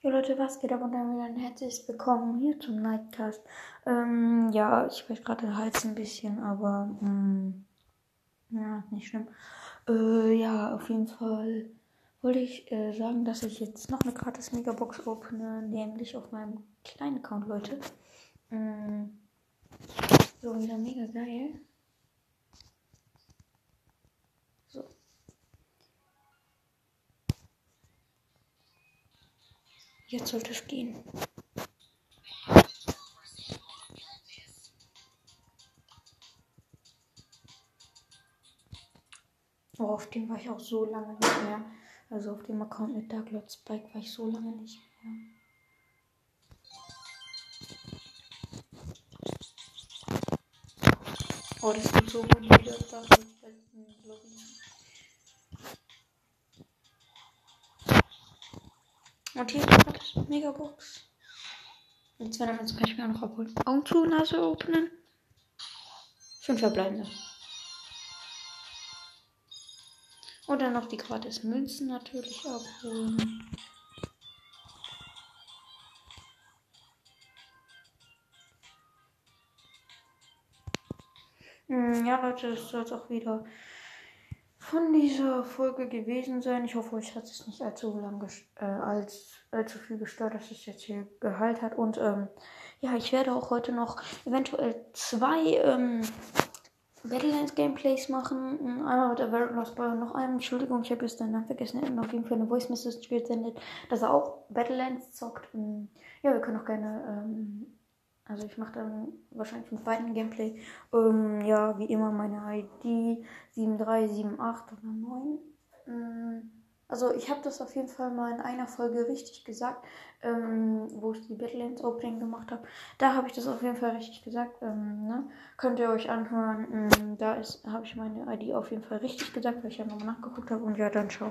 Jo Leute, was geht ab und dann wieder ein herzliches Willkommen hier zum Nightcast. Ähm, ja, ich weiß gerade den Hals ein bisschen, aber mh, ja, nicht schlimm. Äh, ja, auf jeden Fall wollte ich äh, sagen, dass ich jetzt noch eine gratis Megabox opene, nämlich auf meinem kleinen Account, Leute. Mh, so, wieder mega geil. Jetzt sollte es gehen. Oh, auf dem war ich auch so lange nicht mehr. Also auf dem Account mit Dark Lord Spike war ich so lange nicht mehr. Oh, das sieht so gut wieder Dark Lord Spike. Ist gerade Megabox. Und zwei damit kann ich mir auch noch abholen. Augen zu, Nase öffnen. Fünf verbleibende. Und dann noch die gratis Münzen natürlich abholen. Hm, ja, Leute, das soll auch wieder von dieser Folge gewesen sein. Ich hoffe, euch hat es nicht allzu lang äh, als allzu viel gestört, dass es jetzt hier Gehalt hat. Und ähm, ja, ich werde auch heute noch eventuell zwei ähm, Battlelands Gameplays machen. Einmal mit Everett Lost Boy und noch einem. Entschuldigung, ich habe jetzt den Namen vergessen. Er hat auf jeden Fall eine Voice Message gesendet, dass er auch Battlelands zockt. Ja, wir können auch gerne ähm, also ich mache dann wahrscheinlich mit beiden Gameplay. Ähm, ja, wie immer meine ID 7378 oder 9. Ähm, also ich habe das auf jeden Fall mal in einer Folge richtig gesagt, ähm, wo ich die Battlelands Opening gemacht habe. Da habe ich das auf jeden Fall richtig gesagt. Ähm, ne? Könnt ihr euch anhören. Ähm, da habe ich meine ID auf jeden Fall richtig gesagt, weil ich ja nochmal nachgeguckt habe. Und ja, dann ciao.